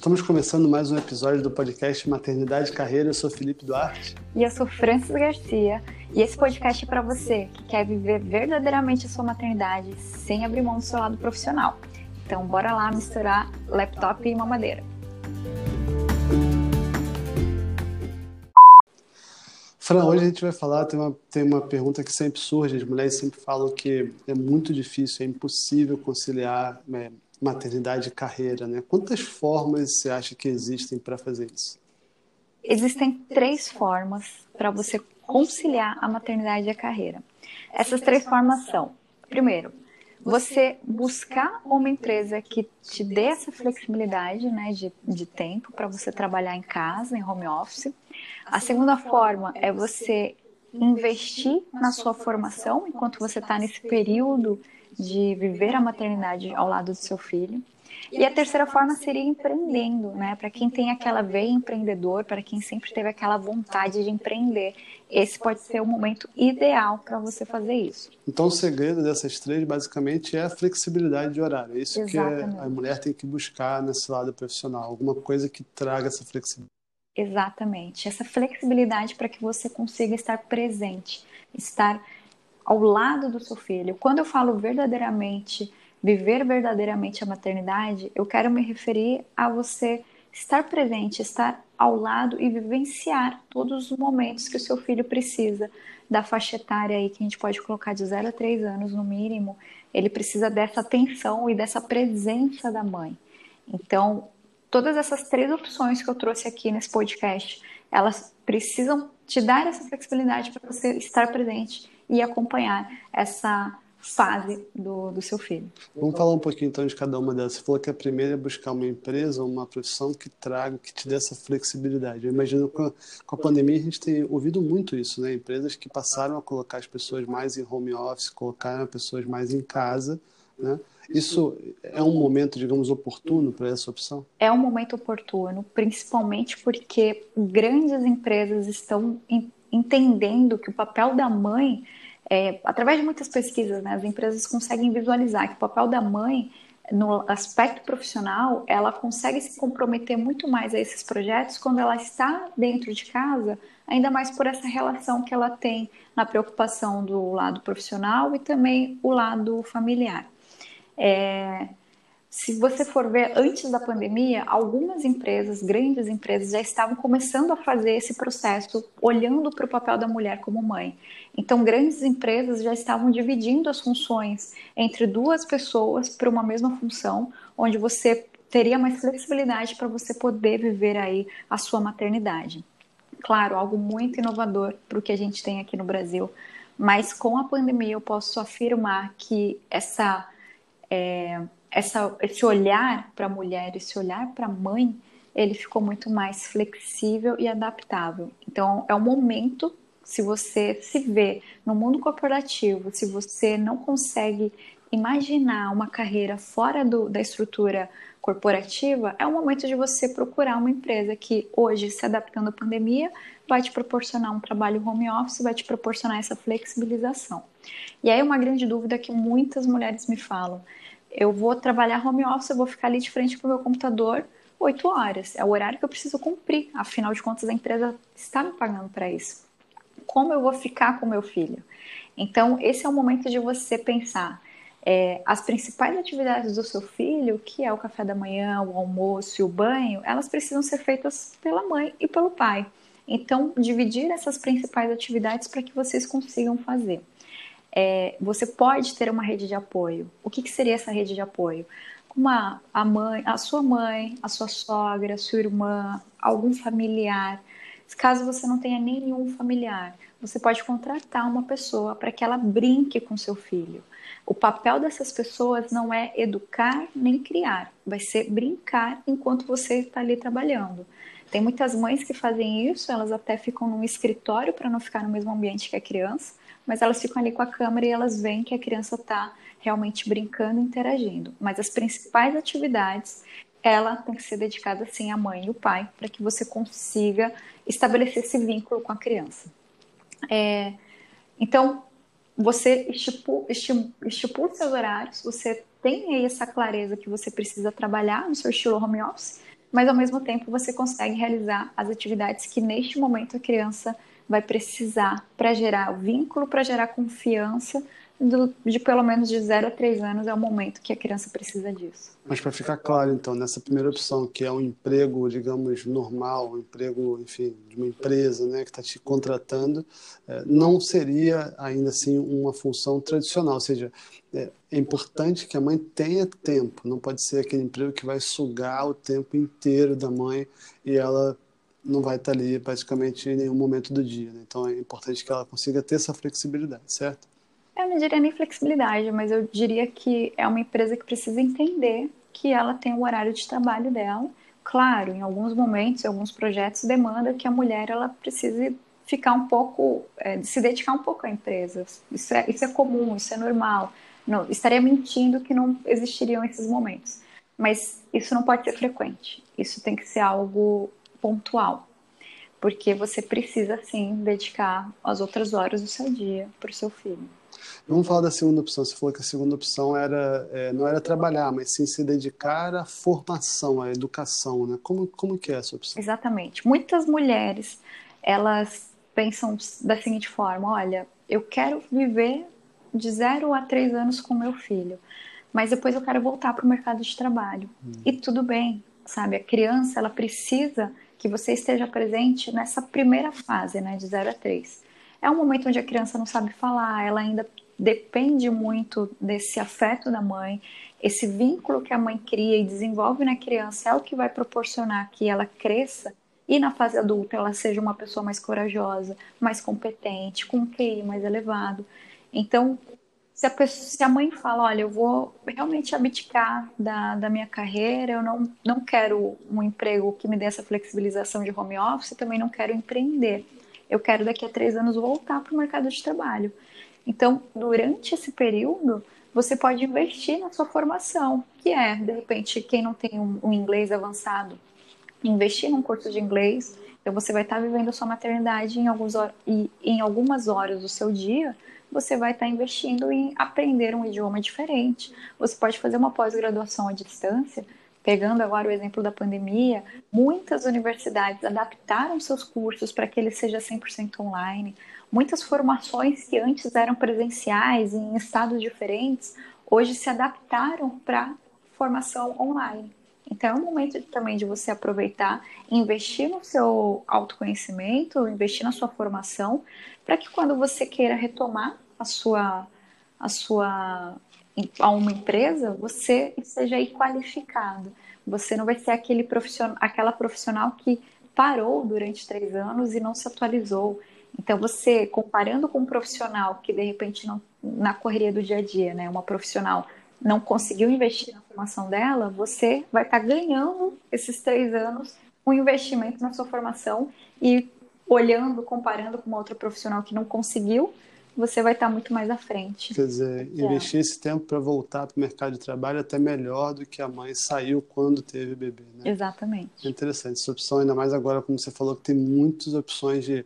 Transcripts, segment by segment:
Estamos começando mais um episódio do podcast Maternidade e Carreira. Eu sou Felipe Duarte. E eu sou Francis Garcia. E esse podcast é para você que quer viver verdadeiramente a sua maternidade sem abrir mão do seu lado profissional. Então, bora lá misturar laptop e mamadeira. Fran, hoje a gente vai falar, tem uma, tem uma pergunta que sempre surge, as mulheres sempre falam que é muito difícil, é impossível conciliar né, maternidade e carreira, né? Quantas formas você acha que existem para fazer isso? Existem três formas para você conciliar a maternidade e a carreira. Essas três formas são, primeiro, você buscar uma empresa que te dê essa flexibilidade né, de, de tempo para você trabalhar em casa, em home office. A segunda forma é você investir na sua formação enquanto você está nesse período de viver a maternidade ao lado do seu filho. E a terceira forma seria empreendendo, né? Para quem tem aquela veia empreendedor, para quem sempre teve aquela vontade de empreender, esse pode ser o momento ideal para você fazer isso. Então, o segredo dessas três, basicamente, é a flexibilidade de horário. É isso Exatamente. que a mulher tem que buscar nesse lado profissional, alguma coisa que traga essa flexibilidade. Exatamente, essa flexibilidade para que você consiga estar presente, estar ao lado do seu filho. Quando eu falo verdadeiramente viver verdadeiramente a maternidade, eu quero me referir a você estar presente, estar ao lado e vivenciar todos os momentos que o seu filho precisa da faixa etária aí que a gente pode colocar de 0 a 3 anos no mínimo, ele precisa dessa atenção e dessa presença da mãe. Então, todas essas três opções que eu trouxe aqui nesse podcast, elas precisam te dar essa flexibilidade para você estar presente e acompanhar essa fase do, do seu filho. Vamos falar um pouquinho então de cada uma delas. Você falou que a primeira é buscar uma empresa, uma profissão que traga, que te dê essa flexibilidade. Eu imagino que com a, com a pandemia a gente tem ouvido muito isso, né? Empresas que passaram a colocar as pessoas mais em home office, colocaram as pessoas mais em casa, né? Isso é um momento, digamos, oportuno para essa opção? É um momento oportuno, principalmente porque grandes empresas estão entendendo que o papel da mãe é, através de muitas pesquisas, né, as empresas conseguem visualizar que o papel da mãe no aspecto profissional, ela consegue se comprometer muito mais a esses projetos quando ela está dentro de casa, ainda mais por essa relação que ela tem na preocupação do lado profissional e também o lado familiar. É, se você for ver antes da pandemia, algumas empresas, grandes empresas, já estavam começando a fazer esse processo, olhando para o papel da mulher como mãe. Então, grandes empresas já estavam dividindo as funções entre duas pessoas para uma mesma função, onde você teria mais flexibilidade para você poder viver aí a sua maternidade. Claro, algo muito inovador para o que a gente tem aqui no Brasil, mas com a pandemia eu posso afirmar que essa é, essa, esse olhar para a mulher, esse olhar para a mãe, ele ficou muito mais flexível e adaptável. Então, é um momento, se você se vê no mundo corporativo, se você não consegue imaginar uma carreira fora do, da estrutura corporativa, é o momento de você procurar uma empresa que hoje, se adaptando à pandemia, vai te proporcionar um trabalho home office, vai te proporcionar essa flexibilização. E aí uma grande dúvida que muitas mulheres me falam, eu vou trabalhar home office, eu vou ficar ali de frente para o meu computador oito horas. É o horário que eu preciso cumprir. Afinal de contas, a empresa está me pagando para isso. Como eu vou ficar com meu filho? Então, esse é o momento de você pensar é, as principais atividades do seu filho, que é o café da manhã, o almoço e o banho, elas precisam ser feitas pela mãe e pelo pai. Então, dividir essas principais atividades para que vocês consigam fazer é, você pode ter uma rede de apoio. O que, que seria essa rede de apoio? Uma, a mãe, a sua mãe, a sua sogra, a sua irmã, algum familiar. Caso você não tenha nenhum familiar, você pode contratar uma pessoa para que ela brinque com seu filho. O papel dessas pessoas não é educar nem criar, vai ser brincar enquanto você está ali trabalhando. Tem muitas mães que fazem isso, elas até ficam num escritório para não ficar no mesmo ambiente que a criança, mas elas ficam ali com a câmera e elas veem que a criança está realmente brincando, interagindo. Mas as principais atividades, ela tem que ser dedicada sim à mãe e o pai, para que você consiga estabelecer esse vínculo com a criança. É, então, você estipula, estipula seus horários, você tem aí essa clareza que você precisa trabalhar no seu estilo home office, mas ao mesmo tempo você consegue realizar as atividades que neste momento a criança vai precisar para gerar vínculo, para gerar confiança do, de pelo menos de 0 a 3 anos é o momento que a criança precisa disso. Mas para ficar claro, então, nessa primeira opção, que é um emprego, digamos, normal, um emprego, enfim, de uma empresa né, que está te contratando, é, não seria ainda assim uma função tradicional, ou seja, é, é importante que a mãe tenha tempo, não pode ser aquele emprego que vai sugar o tempo inteiro da mãe e ela não vai estar ali praticamente em nenhum momento do dia. Né? Então é importante que ela consiga ter essa flexibilidade, certo? Eu não diria nem flexibilidade, mas eu diria que é uma empresa que precisa entender que ela tem o horário de trabalho dela. Claro, em alguns momentos, em alguns projetos, demanda que a mulher ela precise ficar um pouco, é, se dedicar um pouco à empresa. Isso é, isso é comum, isso é normal. Não, estaria mentindo que não existiriam esses momentos. Mas isso não pode ser frequente. Isso tem que ser algo pontual. Porque você precisa, sim, dedicar as outras horas do seu dia para o seu filho. Vamos falar da segunda opção. Você falou que a segunda opção era é, não era trabalhar, mas sim se dedicar à formação, à educação, né? Como como que é essa opção? Exatamente. Muitas mulheres elas pensam da seguinte forma: olha, eu quero viver de zero a três anos com meu filho, mas depois eu quero voltar para o mercado de trabalho. Hum. E tudo bem, sabe? A criança ela precisa que você esteja presente nessa primeira fase, né, de zero a três. É um momento onde a criança não sabe falar, ela ainda depende muito desse afeto da mãe, esse vínculo que a mãe cria e desenvolve na criança é o que vai proporcionar que ela cresça e na fase adulta ela seja uma pessoa mais corajosa, mais competente, com um QI mais elevado. Então, se a, pessoa, se a mãe fala, olha, eu vou realmente abdicar da, da minha carreira, eu não, não quero um emprego que me dê essa flexibilização de home office, também não quero empreender. Eu quero daqui a três anos voltar para o mercado de trabalho. Então, durante esse período, você pode investir na sua formação, que é, de repente, quem não tem um, um inglês avançado, investir num curso de inglês. Então, você vai estar vivendo a sua maternidade em, alguns, em algumas horas do seu dia, você vai estar investindo em aprender um idioma diferente. Você pode fazer uma pós-graduação à distância. Pegando agora o exemplo da pandemia, muitas universidades adaptaram seus cursos para que ele seja 100% online. Muitas formações que antes eram presenciais em estados diferentes, hoje se adaptaram para formação online. Então é um momento também de você aproveitar, investir no seu autoconhecimento, investir na sua formação, para que quando você queira retomar a sua a sua a uma empresa, você esteja aí qualificado. Você não vai ser aquele profissional, aquela profissional que parou durante três anos e não se atualizou, então, você, comparando com um profissional que, de repente, não, na correria do dia a dia, né, uma profissional não conseguiu investir na formação dela, você vai estar tá ganhando esses três anos um investimento na sua formação e olhando, comparando com uma outra profissional que não conseguiu, você vai estar tá muito mais à frente. Quer dizer, é. investir esse tempo para voltar para o mercado de trabalho é até melhor do que a mãe saiu quando teve bebê, né? Exatamente. É interessante essa opção, ainda mais agora, como você falou, que tem muitas opções de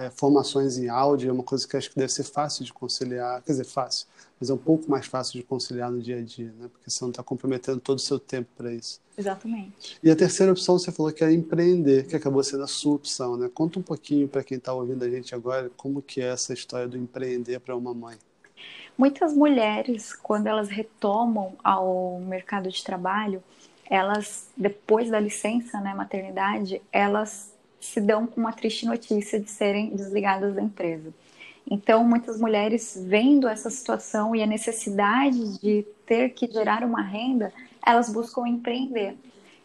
é, formações em áudio é uma coisa que acho que deve ser fácil de conciliar, quer dizer, fácil, mas é um pouco mais fácil de conciliar no dia a dia, né? Porque você não está comprometendo todo o seu tempo para isso. Exatamente. E a terceira opção você falou que é empreender, que acabou sendo a sua opção, né? Conta um pouquinho para quem está ouvindo a gente agora como que é essa história do empreender para uma mãe. Muitas mulheres, quando elas retomam ao mercado de trabalho, elas depois da licença, né, maternidade, elas se dão com uma triste notícia de serem desligadas da empresa. Então, muitas mulheres vendo essa situação e a necessidade de ter que gerar uma renda, elas buscam empreender.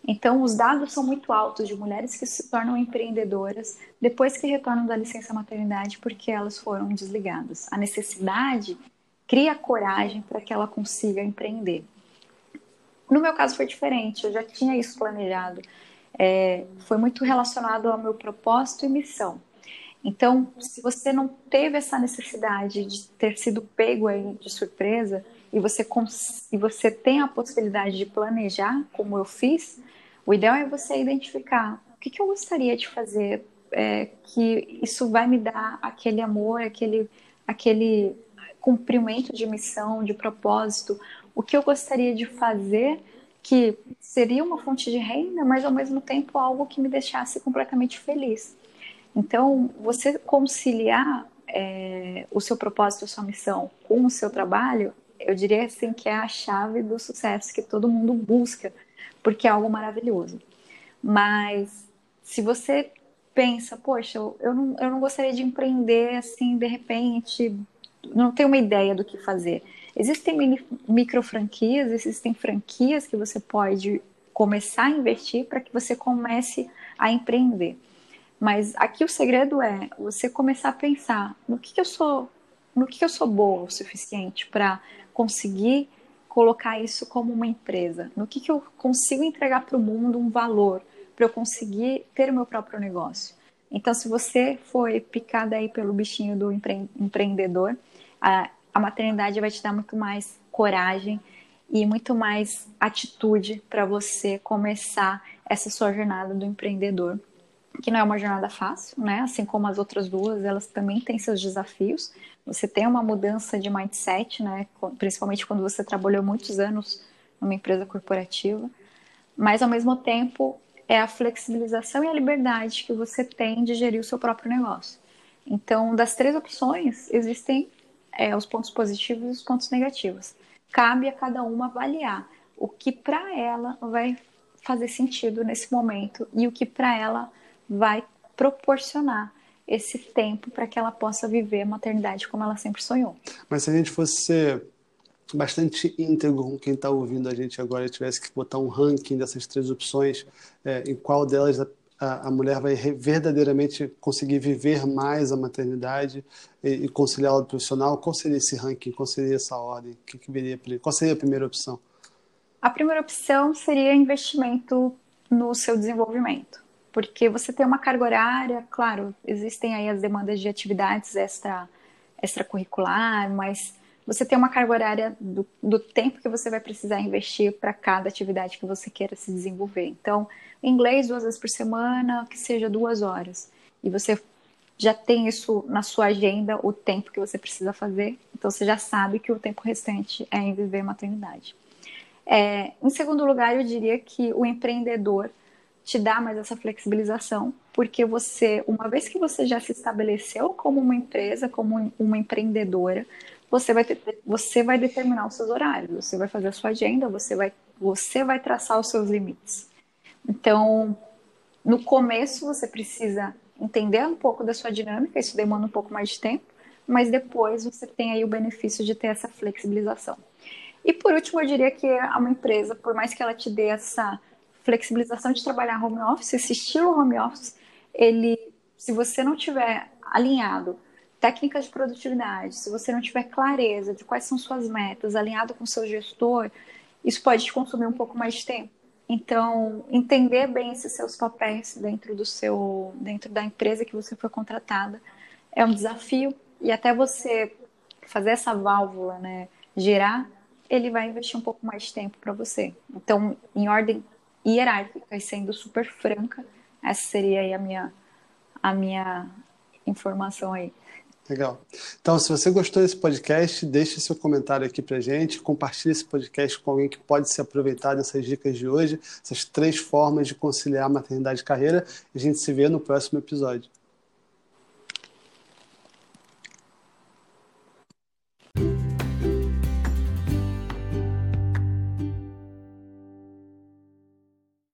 Então, os dados são muito altos de mulheres que se tornam empreendedoras depois que retornam da licença maternidade porque elas foram desligadas. A necessidade cria coragem para que ela consiga empreender. No meu caso foi diferente, eu já tinha isso planejado é, foi muito relacionado ao meu propósito e missão. Então, se você não teve essa necessidade de ter sido pego aí de surpresa e você, e você tem a possibilidade de planejar, como eu fiz, o ideal é você identificar o que, que eu gostaria de fazer, é, que isso vai me dar aquele amor, aquele, aquele cumprimento de missão, de propósito, o que eu gostaria de fazer que seria uma fonte de renda, mas ao mesmo tempo algo que me deixasse completamente feliz. Então, você conciliar é, o seu propósito, a sua missão com o seu trabalho, eu diria assim que é a chave do sucesso que todo mundo busca, porque é algo maravilhoso. Mas se você pensa, poxa, eu não, eu não gostaria de empreender assim de repente, não tenho uma ideia do que fazer. Existem mini, micro franquias, existem franquias que você pode começar a investir para que você comece a empreender. Mas aqui o segredo é você começar a pensar no que, que eu sou, no que, que eu sou boa o suficiente para conseguir colocar isso como uma empresa, no que, que eu consigo entregar para o mundo um valor para eu conseguir ter o meu próprio negócio. Então, se você foi picada aí pelo bichinho do empre empreendedor, a, a maternidade vai te dar muito mais coragem e muito mais atitude para você começar essa sua jornada do empreendedor, que não é uma jornada fácil, né? Assim como as outras duas, elas também têm seus desafios. Você tem uma mudança de mindset, né? Principalmente quando você trabalhou muitos anos numa empresa corporativa, mas ao mesmo tempo é a flexibilização e a liberdade que você tem de gerir o seu próprio negócio. Então, das três opções, existem é, os pontos positivos e os pontos negativos. Cabe a cada uma avaliar o que para ela vai fazer sentido nesse momento e o que para ela vai proporcionar esse tempo para que ela possa viver a maternidade como ela sempre sonhou. Mas se a gente fosse ser bastante íntegro com quem está ouvindo a gente agora e tivesse que botar um ranking dessas três opções, é, em qual delas a, a, a, mulher vai verdadeiramente conseguir viver mais a maternidade e, e conciliar o profissional, qual seria esse ranking? Qual seria essa ordem? Que que viria, qual seria a primeira opção? A primeira opção seria investimento no seu desenvolvimento, porque você tem uma carga horária, claro, existem aí as demandas de atividades extra extracurricular, mas você tem uma carga horária do, do tempo que você vai precisar investir para cada atividade que você queira se desenvolver. Então, inglês duas vezes por semana, que seja duas horas. E você já tem isso na sua agenda, o tempo que você precisa fazer. Então, você já sabe que o tempo restante é em viver maternidade. É, em segundo lugar, eu diria que o empreendedor te dá mais essa flexibilização, porque você, uma vez que você já se estabeleceu como uma empresa, como uma empreendedora, você vai, ter, você vai determinar os seus horários, você vai fazer a sua agenda, você vai, você vai traçar os seus limites. Então, no começo, você precisa entender um pouco da sua dinâmica, isso demanda um pouco mais de tempo, mas depois você tem aí o benefício de ter essa flexibilização. E por último, eu diria que uma empresa, por mais que ela te dê essa flexibilização de trabalhar home office, esse estilo home office, ele, se você não tiver alinhado técnicas de produtividade, se você não tiver clareza de quais são suas metas, alinhado com seu gestor, isso pode te consumir um pouco mais de tempo. Então, entender bem esses seus papéis dentro do seu, dentro da empresa que você foi contratada é um desafio e até você fazer essa válvula, né, girar, ele vai investir um pouco mais de tempo para você. Então, em ordem hierárquica e sendo super franca, essa seria aí a minha a minha informação aí. Legal. Então, se você gostou desse podcast, deixe seu comentário aqui pra gente, compartilhe esse podcast com alguém que pode se aproveitar dessas dicas de hoje, essas três formas de conciliar maternidade e carreira, a gente se vê no próximo episódio.